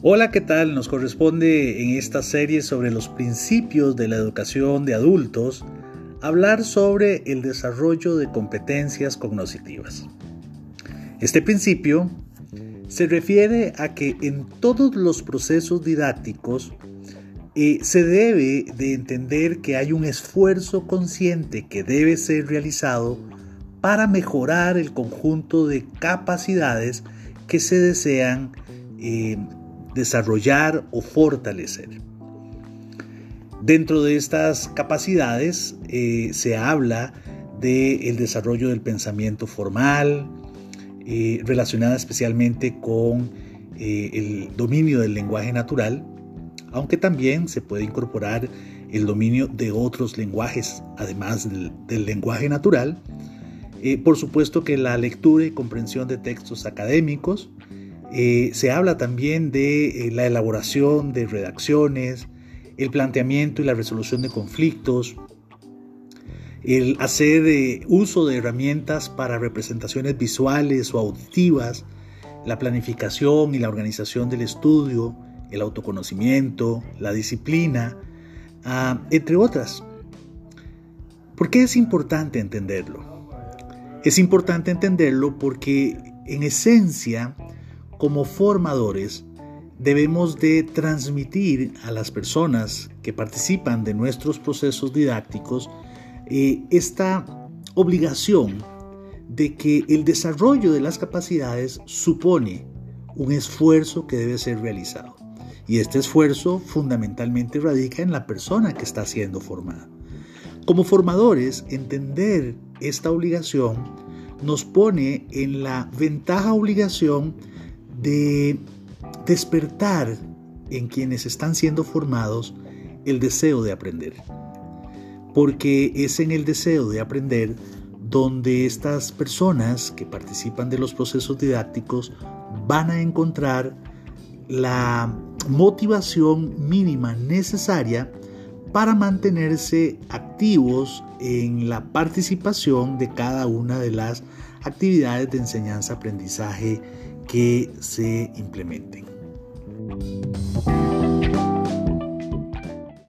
Hola, ¿qué tal? Nos corresponde en esta serie sobre los principios de la educación de adultos hablar sobre el desarrollo de competencias cognitivas. Este principio se refiere a que en todos los procesos didácticos eh, se debe de entender que hay un esfuerzo consciente que debe ser realizado para mejorar el conjunto de capacidades que se desean eh, desarrollar o fortalecer. Dentro de estas capacidades eh, se habla del desarrollo del pensamiento formal, eh, relacionada especialmente con eh, el dominio del lenguaje natural, aunque también se puede incorporar el dominio de otros lenguajes, además del lenguaje natural. por supuesto que la lectura y comprensión de textos académicos, eh, se habla también de eh, la elaboración de redacciones, el planteamiento y la resolución de conflictos, el hacer eh, uso de herramientas para representaciones visuales o auditivas, la planificación y la organización del estudio, el autoconocimiento, la disciplina, ah, entre otras. ¿Por qué es importante entenderlo? Es importante entenderlo porque en esencia como formadores debemos de transmitir a las personas que participan de nuestros procesos didácticos eh, esta obligación de que el desarrollo de las capacidades supone un esfuerzo que debe ser realizado. Y este esfuerzo fundamentalmente radica en la persona que está siendo formada. Como formadores, entender esta obligación nos pone en la ventaja obligación de despertar en quienes están siendo formados el deseo de aprender. Porque es en el deseo de aprender donde estas personas que participan de los procesos didácticos van a encontrar la motivación mínima necesaria para mantenerse activos en la participación de cada una de las actividades de enseñanza-aprendizaje que se implementen.